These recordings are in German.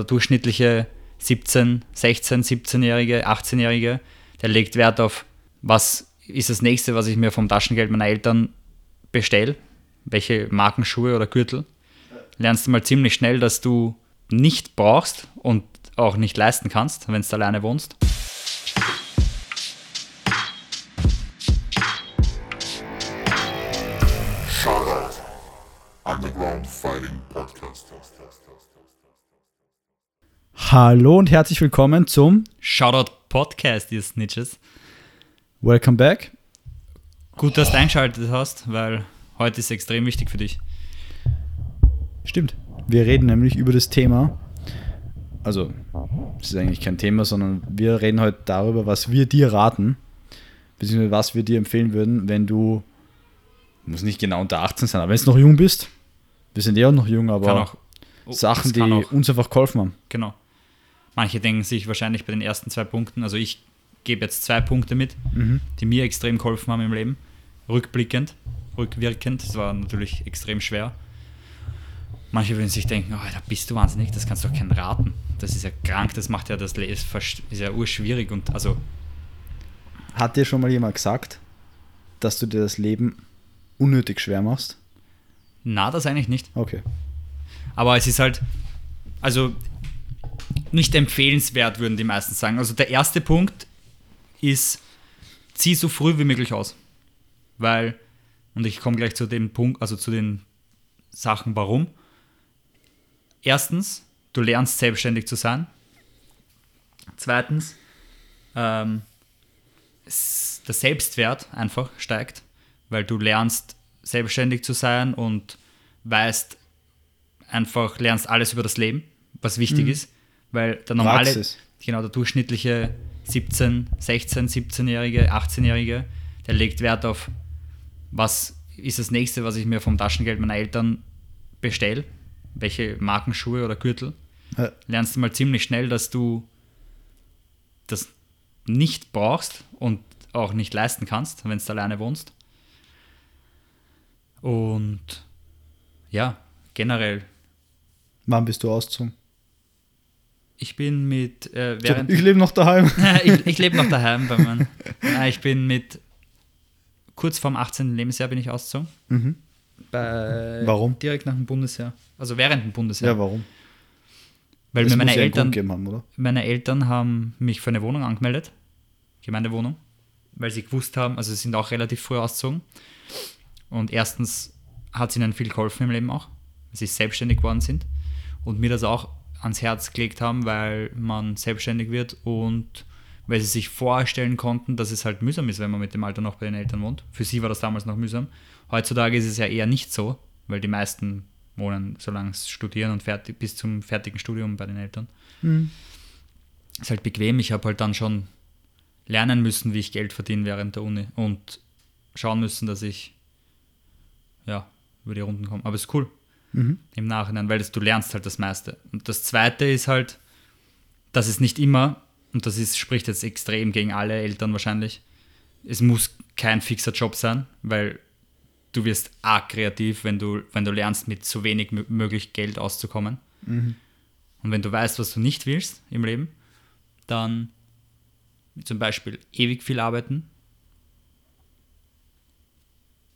Der durchschnittliche 17, 16, 17-Jährige, 18-Jährige, der legt Wert auf, was ist das nächste, was ich mir vom Taschengeld meiner Eltern bestelle, welche Markenschuhe oder Gürtel. Lernst du mal ziemlich schnell, dass du nicht brauchst und auch nicht leisten kannst, wenn du alleine wohnst. Shoutout Underground Fighting Podcast. Hallo und herzlich willkommen zum Shoutout Podcast, ihr Snitches. Welcome Back. Gut, dass du eingeschaltet hast, weil heute ist extrem wichtig für dich. Stimmt. Wir reden nämlich über das Thema. Also, es ist eigentlich kein Thema, sondern wir reden heute darüber, was wir dir raten, beziehungsweise was wir dir empfehlen würden, wenn du, muss nicht genau unter 18 sein, aber wenn du noch jung bist. Wir sind ja auch noch jung, aber oh, Sachen, die uns einfach geholfen haben. Genau. Manche denken sich wahrscheinlich bei den ersten zwei Punkten, also ich gebe jetzt zwei Punkte mit, Mhm. die mir extrem geholfen haben im Leben. Rückblickend, rückwirkend, das war natürlich extrem schwer. Manche würden sich denken, oh, da bist du wahnsinnig, das kannst du doch keinen raten. Das ist ja krank, das macht ja das Le- ist, verst- ist ja urschwierig und also Hat dir schon mal jemand gesagt, dass du dir das Leben unnötig schwer machst? na, das eigentlich nicht. Okay. Aber es ist halt, also nicht empfehlenswert, würden die meisten sagen. Also der erste Punkt ist, zieh so früh wie möglich aus. Weil, und ich komme gleich zu dem Punkt, also zu den Sachen, warum. Erstens, du lernst selbstständig zu sein. Zweitens, ähm, der Selbstwert einfach steigt, weil du lernst selbstständig zu sein und weißt einfach, lernst alles über das Leben, was wichtig ist, weil der normale, Praxis. genau, der durchschnittliche 17, 16, 17-Jährige, 18-Jährige, der legt Wert auf, was ist das nächste, was ich mir vom Taschengeld meiner Eltern bestelle, welche Markenschuhe oder Gürtel Ja. lernst du mal ziemlich schnell, dass du das nicht brauchst und auch nicht leisten kannst, wenn du alleine wohnst. Und ja, generell, Wann bist du ausgezogen? Ich bin mit, äh, während, Ich lebe noch daheim. ich, ich lebe noch daheim bei meinem, ich bin mit, kurz vorm 18. Lebensjahr bin ich ausgezogen. Mhm. Bei, Warum? Direkt nach dem Bundesjahr. Also während dem Bundesjahr. Ja, warum? Weil Es mir meine Eltern, haben, meine Eltern haben mich für eine Wohnung angemeldet, Gemeindewohnung, weil sie gewusst haben, also sie sind auch relativ früh ausgezogen. Und erstens hat es ihnen viel geholfen im Leben auch, weil sie selbstständig geworden sind und mir das auch ans Herz gelegt haben, weil man selbstständig wird und weil sie sich vorstellen konnten, dass es halt mühsam ist, wenn man mit dem Alter noch bei den Eltern wohnt. Für sie war das damals noch mühsam. Heutzutage ist es ja eher nicht so, weil die meisten wohnen, solange sie studieren und fertig, bis zum fertigen Studium bei den Eltern ist halt bequem. Ich habe halt dann schon lernen müssen, wie ich Geld verdiene während der Uni und schauen müssen, dass ich ja über die Runden komme. Aber es ist cool im Nachhinein, weil das, du lernst halt das meiste. Und das Zweite ist halt, dass es nicht immer, und das ist, spricht jetzt extrem gegen alle Eltern wahrscheinlich, es muss kein fixer Job sein, weil du wirst arg kreativ, wenn du, wenn du lernst, mit so wenig mö- möglich Geld auszukommen. Und wenn du weißt, was du nicht willst im Leben, dann zum Beispiel ewig viel arbeiten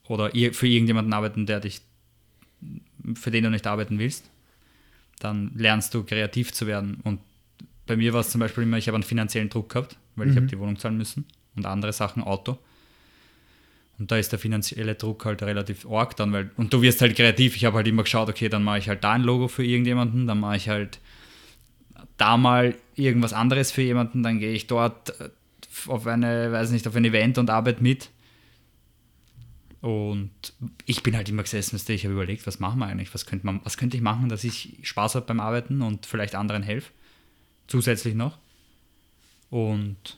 oder für irgendjemanden arbeiten, der dich, für den du nicht arbeiten willst, dann lernst du kreativ zu werden. Und bei mir war es zum Beispiel immer, ich habe einen finanziellen Druck gehabt, weil ich habe die Wohnung zahlen müssen und andere Sachen, Auto. Und da ist der finanzielle Druck halt relativ arg dann, weil, und du wirst halt kreativ. Ich habe halt immer geschaut, okay, dann mache ich halt da ein Logo für irgendjemanden, dann mache ich halt da mal irgendwas anderes für jemanden, dann gehe ich dort äh, auf eine, weiß nicht, auf ein Event und arbeite mit. Und ich bin halt immer gesessen, ich habe überlegt, was machen wir eigentlich? Was könnte, man, was könnte ich machen, dass ich Spaß habe beim Arbeiten und vielleicht anderen helfe? Zusätzlich noch. Und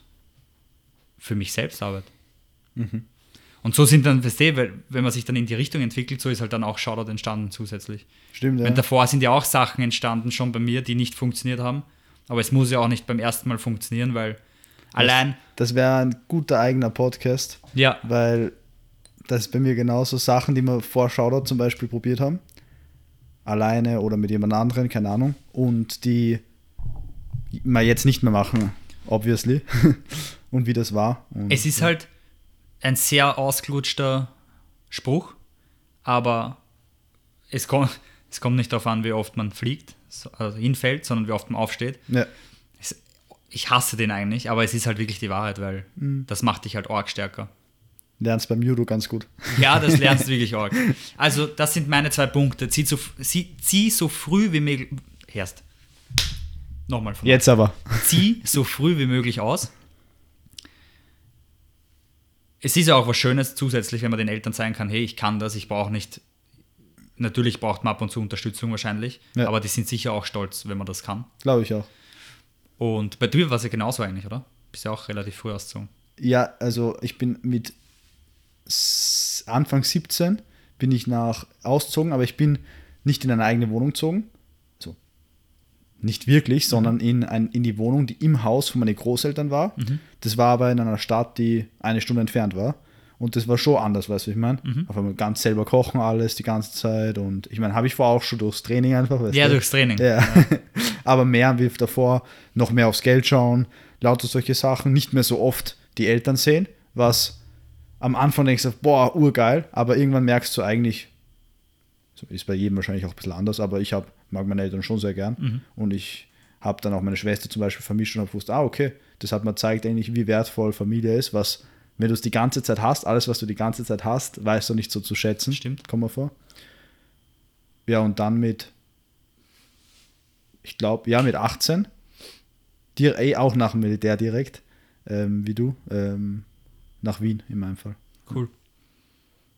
für mich selbst arbeite. Und so sind dann, weißt du, weil, wenn man sich dann in die Richtung entwickelt, so ist halt dann auch Shoutout entstanden zusätzlich. Stimmt, ja. Weil davor sind ja auch Sachen entstanden schon bei mir, die nicht funktioniert haben. Aber es muss ja auch nicht beim ersten Mal funktionieren, weil allein, Das wäre ein guter eigener Podcast, ja, weil das ist bei mir genauso Sachen, die wir vor Shoutout zum Beispiel probiert haben. Alleine oder mit jemand anderen, keine Ahnung. Und die mal jetzt nicht mehr machen, obviously. und wie das war. Und Es ist halt ein sehr ausgelutschter Spruch, aber es kommt, es kommt nicht darauf an, wie oft man fliegt, so- also hinfällt, sondern wie oft man aufsteht. ja, Es, ich hasse den eigentlich, aber es ist halt wirklich die Wahrheit, weil das macht dich halt arg stärker. Lernst beim Judo ganz gut. Ja, das lernst du wirklich arg. Also, das sind meine zwei Punkte. Zieh so, zieh, zieh so früh wie möglich. Erst. Nochmal von Jetzt aber. zieh so früh wie möglich aus. Es ist ja auch was Schönes zusätzlich, wenn man den Eltern sagen kann, hey, ich kann das, ich brauche nicht. Natürlich braucht man ab und zu Unterstützung wahrscheinlich, Ja. aber die sind sicher auch stolz, wenn man das kann. Glaube ich auch. Und bei dir war es ja genauso eigentlich, oder? Bist ja auch relativ früh ausgezogen. Ja, also ich bin mit Anfang 17 bin ich nach ausgezogen, aber ich bin nicht in eine eigene Wohnung gezogen. So. Nicht wirklich, sondern in, ein, in die Wohnung, die im Haus von meinen Großeltern war. Das war aber in einer Stadt, die eine Stunde entfernt war. Und das war schon anders, weißt du, was ich meine? Auf einmal ganz selber kochen alles die ganze Zeit. Und ich meine, habe ich vorher auch schon durchs Training einfach. Weißt Ja, du? durchs Training. Ja. Aber mehr wie davor, noch mehr aufs Geld schauen, lauter solche Sachen, nicht mehr so oft die Eltern sehen, was am Anfang denkst du, boah, urgeil, aber irgendwann merkst du eigentlich, ist bei jedem wahrscheinlich auch ein bisschen anders, aber ich hab, mag meine Eltern schon sehr gern und ich habe dann auch meine Schwester zum Beispiel vermischt und habe gewusst, ah, okay, das hat mir gezeigt eigentlich, wie wertvoll Familie ist, was, wenn du es die ganze Zeit hast, alles, was du die ganze Zeit hast, weißt du nicht so zu schätzen. Stimmt. Kommt mal vor. Ja, und dann mit, ich glaube, ja, mit 18, dir, eh auch nach dem Militär direkt, ähm, wie du, ähm, nach Wien in meinem Fall. Cool.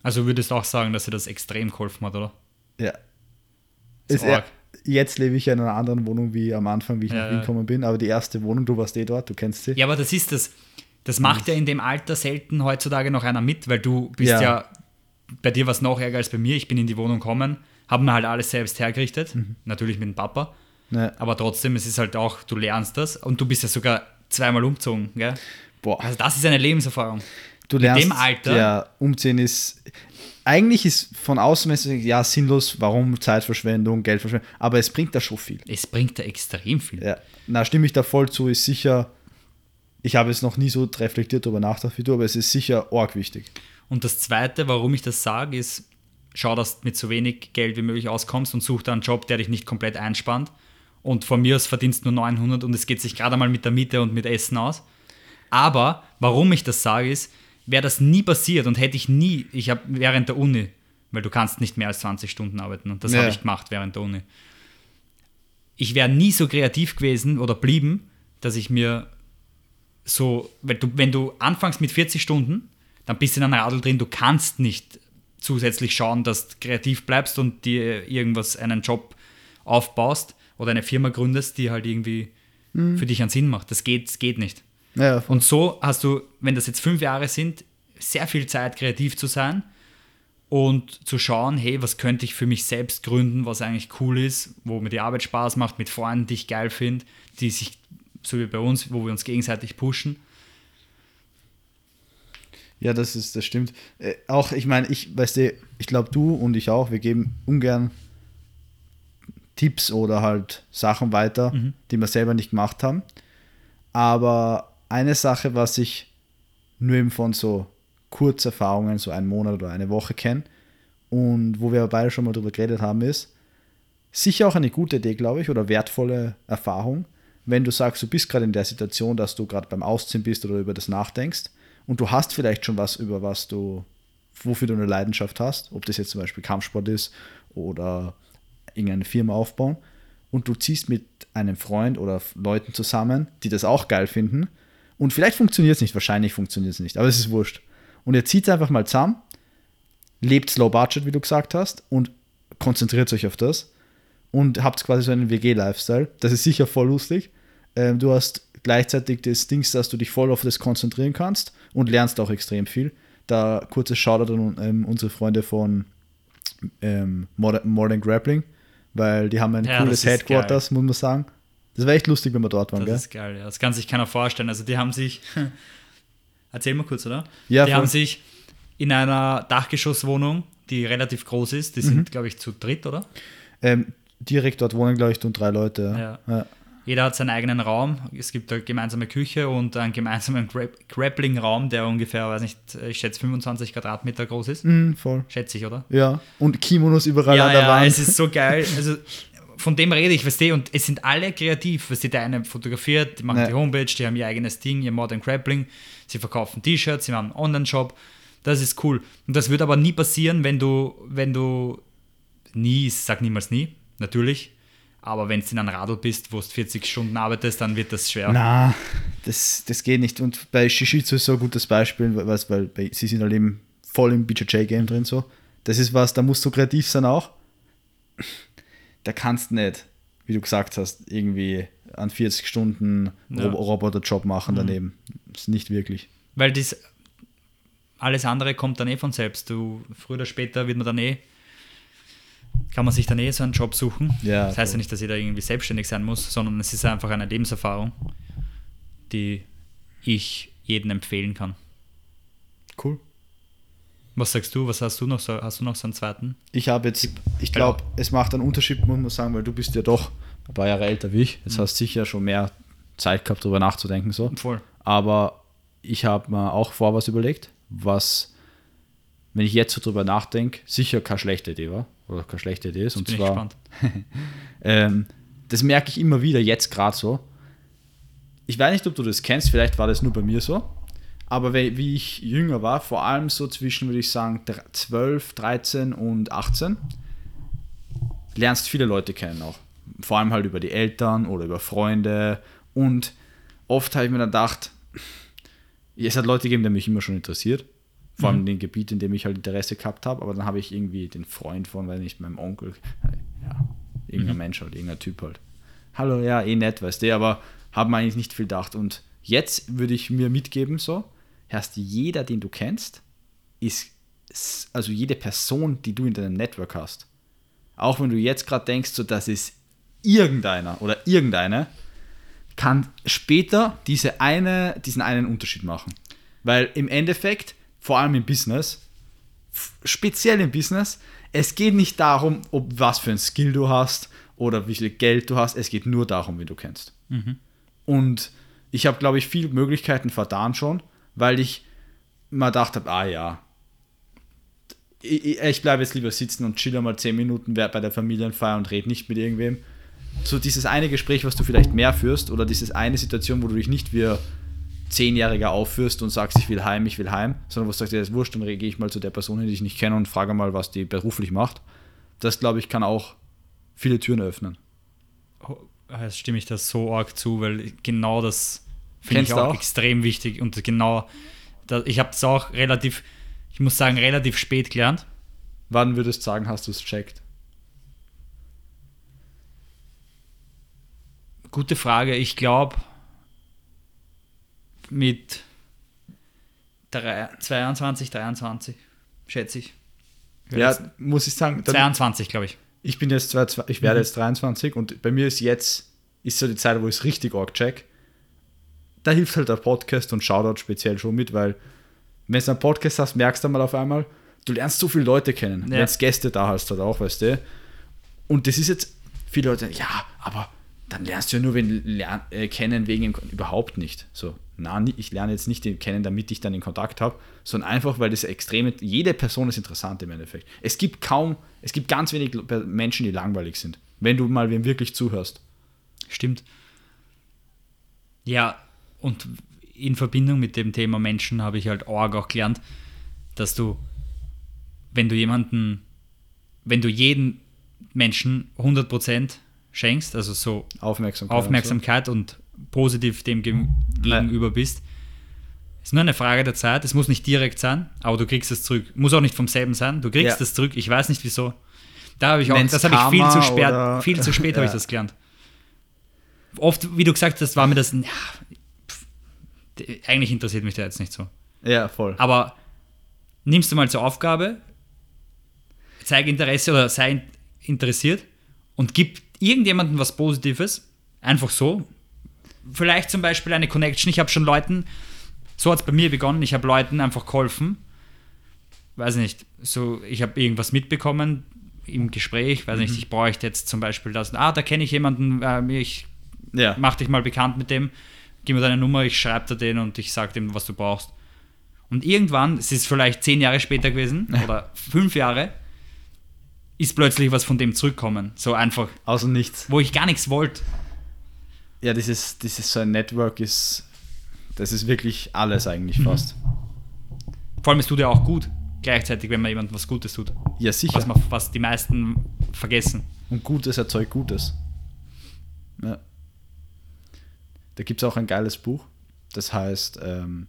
Also würdest du auch sagen, dass dir das extrem geholfen hat, oder? Ja. Ist Ist jetzt lebe ich ja in einer anderen Wohnung wie am Anfang, wie ich Ja, nach Wien ja. gekommen bin, aber die erste Wohnung, du warst eh dort, du kennst sie. Ja, aber das ist das. Das macht ja in dem Alter selten heutzutage noch einer mit, weil du bist ja, Ja. bei dir war es noch ärger als bei mir. Ich bin in die Wohnung gekommen, habe mir halt alles selbst hergerichtet, natürlich mit dem Papa, Ne, aber trotzdem, es ist halt auch, du lernst das und du bist ja sogar zweimal umgezogen, gell? Boah, Also das ist eine Lebenserfahrung. du lernst, dem Alter? Ja, umziehen ist, eigentlich ist von außen, ja, sinnlos, warum Zeitverschwendung, Geldverschwendung, aber es bringt da schon viel. Es bringt da extrem viel. Ja, na, stimme ich da voll zu, ist sicher, ich habe jetzt noch nie so reflektiert darüber nachgedacht wie du, aber es ist sicher arg wichtig. Und das Zweite, warum ich das sage, ist, schau, dass du mit so wenig Geld wie möglich auskommst und such da einen Job, der dich nicht komplett einspannt. Und von mir aus verdienst du nur 900 und es geht sich gerade mal mit der Miete und mit Essen aus. Aber warum ich das sage, ist, wäre das nie passiert und hätte ich nie, ich habe während der Uni, weil du kannst nicht mehr als 20 Stunden arbeiten und das Ja. habe ich gemacht während der Uni. Ich wäre nie so kreativ gewesen oder blieben, dass ich mir so, weil du, wenn du anfängst mit 40 Stunden, dann bist du in einem Radl drin, du kannst nicht zusätzlich schauen, dass du kreativ bleibst und dir irgendwas, einen Job aufbaust oder eine Firma gründest, die halt irgendwie für dich einen Sinn macht. Das geht, das geht nicht. Ja, Und so hast du, wenn das jetzt fünf Jahre sind, sehr viel Zeit, kreativ zu sein und zu schauen, hey, was könnte ich für mich selbst gründen, was eigentlich cool ist, wo mir die Arbeit Spaß macht, mit Freunden, die ich geil finde, die sich, so wie bei uns, wo wir uns gegenseitig pushen. Ja, das ist, das stimmt. Äh, auch, ich meine, ich, weißt du, ich glaube, du und ich auch, wir geben ungern Tipps oder halt Sachen weiter, die wir selber nicht gemacht haben. Aber eine Sache, was ich nur eben von so Kurzerfahrungen, so einen Monat oder eine Woche kenne und wo wir beide schon mal drüber geredet haben, ist sicher auch eine gute Idee, glaube ich, oder wertvolle Erfahrung, wenn du sagst, du bist gerade in der Situation, dass du gerade beim Ausziehen bist oder über das nachdenkst und du hast vielleicht schon was, über was du, wofür du eine Leidenschaft hast, ob das jetzt zum Beispiel Kampfsport ist oder irgendeine Firma aufbauen und du ziehst mit einem Freund oder Leuten zusammen, die das auch geil finden und vielleicht funktioniert es nicht, wahrscheinlich funktioniert es nicht, aber es ist wurscht. Und ihr zieht einfach mal zusammen, lebt low budget, wie du gesagt hast, und konzentriert euch auf das und habt quasi so einen WG-Lifestyle. Das ist sicher voll lustig. Ähm, du hast gleichzeitig das Ding, dass du dich voll auf das konzentrieren kannst und lernst auch extrem viel. Da kurzes Shoutout an ähm, unsere Freunde von ähm, Modern, Modern Grappling, weil die haben ein Ja, cooles Headquarters, muss man sagen. Das wäre echt lustig, wenn wir dort waren, Das gell? ist geil, ja. Das kann sich keiner vorstellen. Also die haben sich, erzähl mal kurz, oder? Ja, die voll. haben sich in einer Dachgeschosswohnung, die relativ groß ist, die Mhm. sind, glaube ich, zu dritt, oder? Ähm, direkt dort wohnen, glaube ich, und drei Leute. Ja. Ja. Ja. Jeder hat seinen eigenen Raum. Es gibt eine gemeinsame Küche und einen gemeinsamen Gra- Grappling-Raum, der ungefähr, weiß nicht, ich schätze 25 Quadratmeter groß ist. Mhm, voll. Schätze ich, oder? Ja. Und Kimonos überall ja, an der ja, Wand. es ist so geil. Also von dem rede ich, weißt du, und es sind alle kreativ. Weißt du, der eine fotografiert, die machen Ja. die Homepage, die haben ihr eigenes Ding, ihr Modern Grappling, sie verkaufen T-Shirts, sie haben einen Online-Shop. Das ist cool. Und das wird aber nie passieren, wenn du, wenn du nie, sag niemals nie, natürlich. Aber wenn du in einem Radl bist, wo du 40 Stunden arbeitest, dann wird das schwer. Na, das, das geht nicht. Und bei Shishitsu ist so ein gutes Beispiel, weil, weil bei, sie sind halt eben voll im BJJ-Game drin so. Das ist was, da musst du kreativ sein auch. Da kannst du nicht, wie du gesagt hast, irgendwie an 40 Stunden Ja. Rob Roboterjob machen daneben. Das ist nicht wirklich. Weil das alles andere kommt dann eh von selbst. Du, früher oder später wird man dann eh, kann man sich dann eh so einen Job suchen. Ja, das heißt ja voll. nicht, dass jeder irgendwie selbstständig sein muss, sondern es ist einfach eine Lebenserfahrung, die ich jedem empfehlen kann. Cool. Was sagst du? Was hast du noch so? Hast du noch so einen zweiten? Ich habe jetzt, ich glaube, es macht einen Unterschied, muss man sagen, weil du bist ja doch ein paar Jahre älter wie ich. Jetzt hast sicher schon mehr Zeit gehabt, darüber nachzudenken. So. Voll. Aber ich habe mir auch vor was überlegt, was, wenn ich jetzt so drüber nachdenke, sicher keine schlechte Idee war. Oder keine schlechte Idee ist. Und zwar, ähm, das merke ich immer wieder, jetzt gerade so. Ich weiß nicht, ob du das kennst, vielleicht war das nur bei mir so. Aber wie ich jünger war, vor allem so zwischen, würde ich sagen, dr- 12, 13 und 18, lernst viele Leute kennen auch. Vor allem halt über die Eltern oder über Freunde. Und oft habe ich mir dann gedacht, es hat Leute gegeben, die mich immer schon interessiert. Vor allem in dem Gebiet, in dem ich halt Interesse gehabt habe. Aber dann habe ich irgendwie den Freund von, weiß nicht, meinem Onkel, ja, irgendein Mensch halt, irgendein Typ halt. Hallo, ja, eh nett, weißt du, aber haben eigentlich nicht viel gedacht. Und jetzt würde ich mir mitgeben, so, erst jeder, den du kennst, ist, also jede Person, die du in deinem Network hast. Auch wenn du jetzt gerade denkst, so, das ist irgendeiner oder irgendeine, kann später diese eine, diesen einen Unterschied machen. Weil im Endeffekt, vor allem im Business, speziell im Business, es geht nicht darum, ob was für ein Skill du hast oder wie viel Geld du hast, es geht nur darum, wie du kennst. Und ich habe, glaube ich, viele Möglichkeiten vertan schon, weil ich mal gedacht habe, ah ja, ich, ich- bleibe jetzt lieber sitzen und chill mal 10 Minuten bei der Familienfeier und rede nicht mit irgendwem. So dieses eine Gespräch, was du vielleicht mehr führst, oder dieses eine Situation, wo du dich nicht wie Zehnjähriger aufführst und sagst, ich will heim, ich will heim, sondern wo du sagst, ja, das ist wurscht, dann gehe ich mal zu der Person, die ich nicht kenne und frage mal, was die beruflich macht. Das, glaube ich, kann auch viele Türen öffnen. Oh, Das stimme ich das so arg zu, weil genau das finde ich auch, auch? extrem wichtig. Und genau, da, ich habe es auch relativ, ich muss sagen, relativ spät gelernt. Wann würdest du sagen, hast du es checkt? Gute Frage. Ich glaube, mit drei, 22, 23, schätze ich. Ja, muss ich sagen, dann, 22, glaube ich. ich bin jetzt, ich werde jetzt 23 und bei mir ist jetzt, ist so die Zeit, wo ich es richtig arg check. Da hilft halt der Podcast und Shoutout speziell schon mit, weil wenn du einen Podcast hast, merkst du mal auf einmal, du lernst so viele Leute kennen. Ja. Wenn du Gäste da hast, halt auch, weißt du. Und das ist jetzt, viele Leute, ja, aber dann lernst du ja nur wen lern, äh, kennen wegen dem, überhaupt nicht. So, na, ich lerne jetzt nicht den kennen, damit ich dann den Kontakt habe, sondern einfach, weil das extreme, jede Person ist interessant im Endeffekt. Es gibt kaum, es gibt ganz wenig Menschen, die langweilig sind, wenn du mal wem wirklich zuhörst. Stimmt. Ja, und in Verbindung mit dem Thema Menschen habe ich halt arg auch gelernt, dass du, wenn du jemanden, wenn du jeden Menschen 100% schenkst, also so Aufmerksamkeit. Aufmerksamkeit und positiv dem Ja. gegenüber bist, ist nur eine Frage der Zeit. Es muss nicht direkt sein, aber du kriegst es zurück. Muss auch nicht vom selben sein. Du kriegst Ja. es zurück. Ich weiß nicht wieso. Da habe ich auch, Nenn's das habe ich viel zu spät, viel zu spät habe ich Ja. das gelernt. Oft, wie du gesagt hast, war mir das, ja, eigentlich interessiert mich der jetzt nicht so. Ja, voll. Aber nimmst du mal zur Aufgabe, zeig Interesse oder sei in- interessiert und gib irgendjemandem was Positives, einfach so. Vielleicht zum Beispiel eine Connection. Ich habe schon Leuten, so hat es bei mir begonnen, ich habe Leuten einfach geholfen. Weiß nicht, so, ich habe irgendwas mitbekommen im Gespräch, weiß nicht, ich bräuchte jetzt zum Beispiel das, ah, da kenne ich jemanden, äh, ich Ja. mach dich mal bekannt mit dem, gib mir deine Nummer, ich schreibe dir den und ich sag dem, was du brauchst. Und irgendwann, es ist vielleicht zehn Jahre später gewesen oder fünf Jahre, ist plötzlich was von dem zurückkommen. So einfach, Außer nichts. wo ich gar nichts wollte. Ja, dieses, dieses so ein Network ist, das ist wirklich alles eigentlich fast. Vor allem, es tut ja auch gut, gleichzeitig, wenn man jemandem was Gutes tut. Ja, sicher. Was, man, was die meisten vergessen. Und Gutes erzeugt Gutes. Ja. Da gibt es auch ein geiles Buch, das heißt ähm,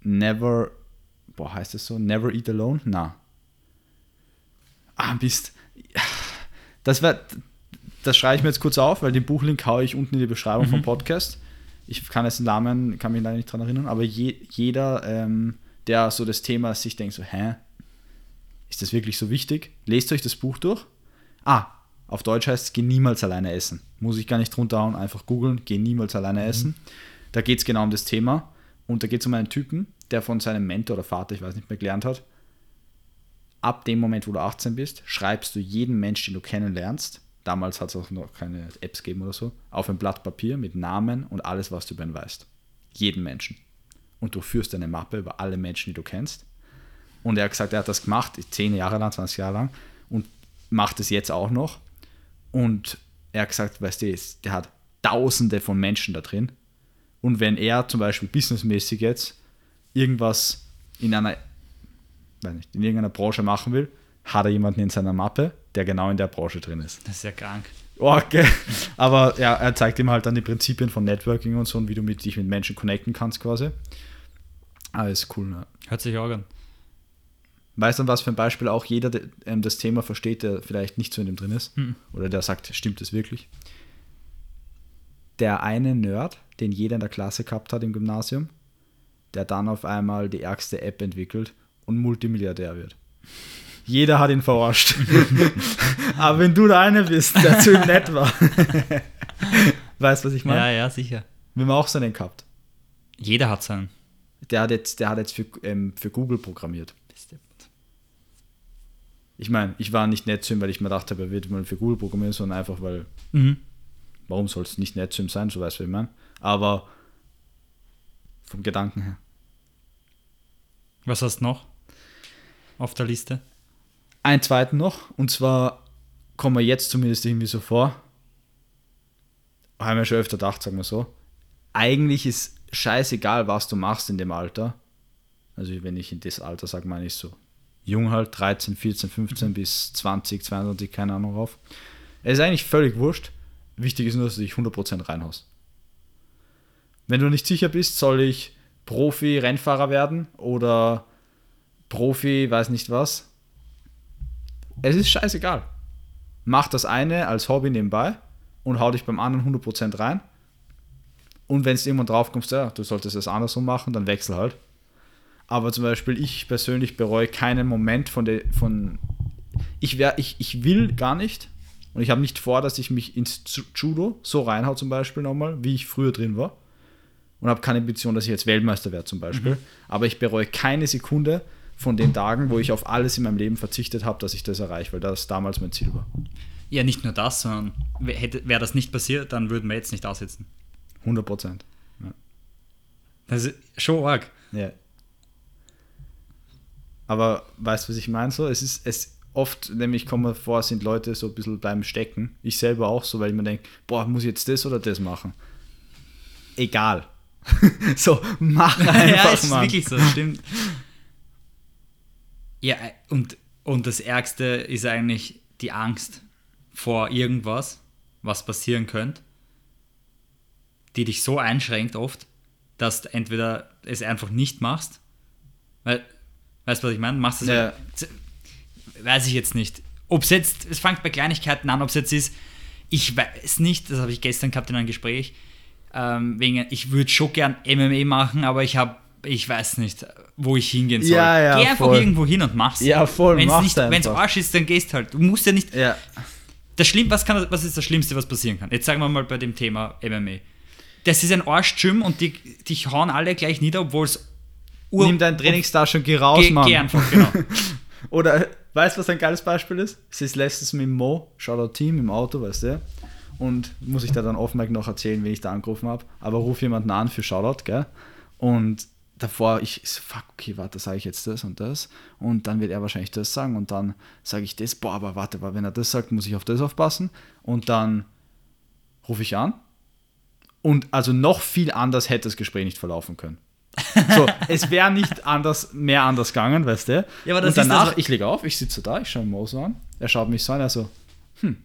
Never, boah, heißt es so? Never Eat Alone? Na. Ah, Mist. Das, wär, das schreibe ich mir jetzt kurz auf, weil den Buchlink haue ich unten in die Beschreibung vom Podcast. Ich kann jetzt den Namen, kann mich leider nicht dran erinnern, aber je, jeder, ähm, der so das Thema sich denkt, so, hä, ist das wirklich so wichtig? Lest euch das Buch durch. Ah, auf Deutsch heißt es, geh niemals alleine essen. Muss ich gar nicht drunter hauen, einfach googeln, geh niemals alleine essen. Da geht es genau um das Thema. Und da geht es um einen Typen, der von seinem Mentor oder Vater, ich weiß nicht mehr, gelernt hat, ab dem Moment, wo du 18 bist, schreibst du jeden Mensch, den du kennenlernst, damals hat es auch noch keine Apps gegeben oder so, auf ein Blatt Papier mit Namen und alles, was du über ihn weißt. Jeden Menschen. Und du führst eine Mappe über alle Menschen, die du kennst. Und er hat gesagt, er hat das gemacht, 10 Jahre lang, 20 Jahre lang und macht es jetzt auch noch. Und er hat gesagt, weißt du, der hat tausende von Menschen da drin. Und wenn er zum Beispiel businessmäßig jetzt irgendwas in einer, weiß nicht, in irgendeiner Branche machen will, hat er jemanden in seiner Mappe, der genau in der Branche drin ist. Das ist ja krank. Okay. Aber ja, er zeigt ihm halt dann die Prinzipien von Networking und so und wie du mit, dich mit Menschen connecten kannst quasi. Alles cool, ne? Hört sich auch an. Weißt du, was für ein Beispiel auch jeder der, ähm, das Thema versteht, der vielleicht nicht so in dem drin ist? Oder der sagt, stimmt das wirklich? Der eine Nerd, den jeder in der Klasse gehabt hat im Gymnasium, der dann auf einmal die ärgste App entwickelt und Multimilliardär wird. Jeder hat ihn verarscht. Aber wenn du der eine bist, der zu ihm nett war. weißt du, was ich meine? Ja, ja, sicher. Wir haben auch so einen gehabt. Jeder hat seinen. Der hat jetzt, der hat jetzt für, ähm, für Google programmiert. Ich meine, ich war nicht nett zu ihm, weil ich mir dachte, er wird mal für Google programmieren, sondern einfach, weil, Mhm. warum soll es nicht nett zu ihm sein, so weißt du, wie ich meine. Aber vom Gedanken her. Was hast du noch auf der Liste? Einen zweiten noch, und zwar kommen wir jetzt zumindest irgendwie so vor, haben wir schon öfter gedacht, sagen wir so, eigentlich ist scheißegal, was du machst in dem Alter. Also wenn ich in das Alter sage, meine ich so jung halt, 13, 14, 15 bis 20, 22, keine Ahnung rauf. Es ist eigentlich völlig wurscht. Wichtig ist nur, dass du dich 100% reinhaust. Wenn du nicht sicher bist, soll ich Profi-Rennfahrer werden oder Profi, weiß nicht was. Es ist scheißegal. Mach das eine als Hobby nebenbei und hau dich beim anderen 100% rein. Und wenn es irgendwann drauf kommst, ja, du solltest es andersrum machen, dann wechsel halt. Aber zum Beispiel, ich persönlich bereue keinen Moment von der, von, ich, wär, ich, ich will gar nicht und ich habe nicht vor, dass ich mich ins Judo so reinhau zum Beispiel nochmal, wie ich früher drin war. Und habe keine Ambition, dass ich jetzt Weltmeister werde zum Beispiel. Aber ich bereue keine Sekunde von den Tagen, wo ich auf alles in meinem Leben verzichtet habe, dass ich das erreiche, weil das damals mein Ziel war. Ja, nicht nur das, sondern wäre das nicht passiert, dann würden wir jetzt nicht da sitzen. 100 Prozent. Das ist schon arg. Ja. Aber weißt du, was ich meine? So, es ist es oft, nämlich kommt mir vor, sind Leute so ein bisschen beim Stecken. Ich selber auch so, weil ich mir denke, boah, muss ich jetzt das oder das machen? Egal. so, mach einfach, ja, es ist Mann. wirklich so, stimmt. Ja, und, und das Ärgste ist eigentlich die Angst vor irgendwas, was passieren könnte, die dich so einschränkt oft, dass du entweder es einfach nicht machst, weil, weißt du, was ich meine? Machst es, Ja. weiß ich jetzt nicht. Ob es jetzt, es fängt bei Kleinigkeiten an, ob es jetzt ist, ich weiß nicht, das habe ich gestern gehabt in einem Gespräch, ähm, wegen, ich würde schon gern MMA machen, aber ich habe, ich weiß nicht, wo ich hingehen soll. Ja, ja, Geh einfach voll. irgendwo hin und mach's. Ja, voll, Wenn's mach's nicht, wenn's einfach. Arsch ist, dann gehst halt. Du musst ja nicht, Ja, das Schlimm, was, kann, was ist das Schlimmste, was passieren kann? Jetzt sagen wir mal bei dem Thema MMA. Das ist ein Arsch-Gym und die, die hauen alle gleich nieder, obwohl es Ur- nimm deinen Trainingstasche und geh raus, Geh, Mann. geh einfach, genau. Oder weißt du, was ein geiles Beispiel ist? Es ist letztens mit Mo, Shoutout Team, im Auto, weißt du? und muss ich da dann offen noch erzählen, wen ich da angerufen habe. Aber ruf jemanden an für Shoutout, gell? Und davor, ich so, fuck, okay, warte, sage ich jetzt das und das. Und dann wird er wahrscheinlich das sagen. Und dann sage ich das, boah, aber warte, weil wenn er das sagt, muss ich auf das aufpassen. Und dann rufe ich an. Und also noch viel anders hätte das Gespräch nicht verlaufen können. So, es wäre nicht anders, mehr anders gegangen, weißt du? Ja, aber das und danach, das- ich lege auf, ich sitze da, ich schaue Mo so an, er schaut mich so an, er so, hm,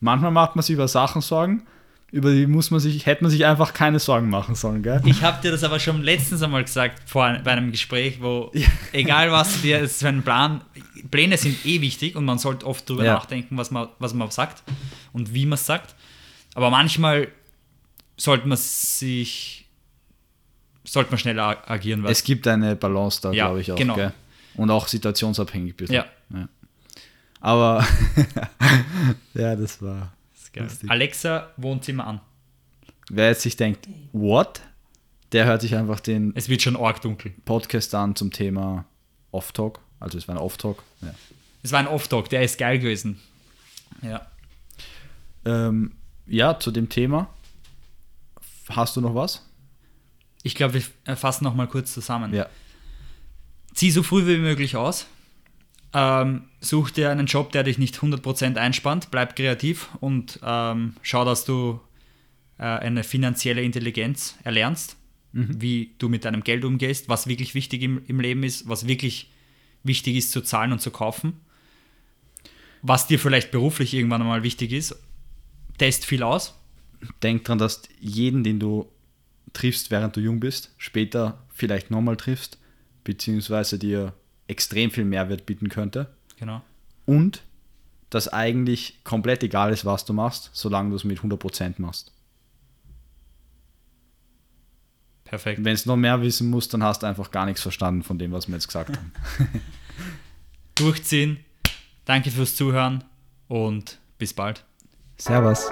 manchmal macht man sich über Sachen Sorgen, über die muss man sich, hätte man sich einfach keine Sorgen machen sollen, gell? Ich habe dir das aber schon letztens einmal gesagt, vor, bei einem Gespräch, wo egal was du dir, es ist ein Plan, Pläne sind eh wichtig und man sollte oft drüber Ja. nachdenken, was man, was man sagt und wie man es sagt. Aber manchmal sollte man sich, sollte man schneller ag- agieren, weil Es gibt eine Balance da, Ja, glaube ich auch, genau. gell? Und auch situationsabhängig ein bisschen. Ja. Aber, ja, das war, Das. Alexa, Wohnzimmer an. wer jetzt sich denkt, what? Der hört sich einfach den Es wird schon arg dunkel. Podcast an zum Thema Off-Talk. Also es war ein Off-Talk. Ja. Es war ein Off-Talk, der ist geil gewesen. Ja. Ähm, ja, zu dem Thema. Hast du noch was? Ich glaube, wir fassen noch mal kurz zusammen. Ja. Zieh so früh wie möglich aus. Ähm, such dir einen Job, der dich nicht 100% einspannt. Bleib kreativ und ähm, schau, dass du äh, eine finanzielle Intelligenz erlernst, wie du mit deinem Geld umgehst, was wirklich wichtig im, im Leben ist, was wirklich wichtig ist zu zahlen und zu kaufen. Was dir vielleicht beruflich irgendwann einmal wichtig ist. Test viel aus. Denk dran, dass jeden, den du triffst, während du jung bist, später vielleicht nochmal triffst, beziehungsweise dir extrem viel Mehrwert bieten könnte. Genau. Und dass eigentlich komplett egal ist, was du machst, solange du es mit 100% machst. Perfekt. Wenn es noch mehr wissen musst, dann hast du einfach gar nichts verstanden von dem, was wir jetzt gesagt haben. Durchziehen. Danke fürs Zuhören und bis bald. Servus.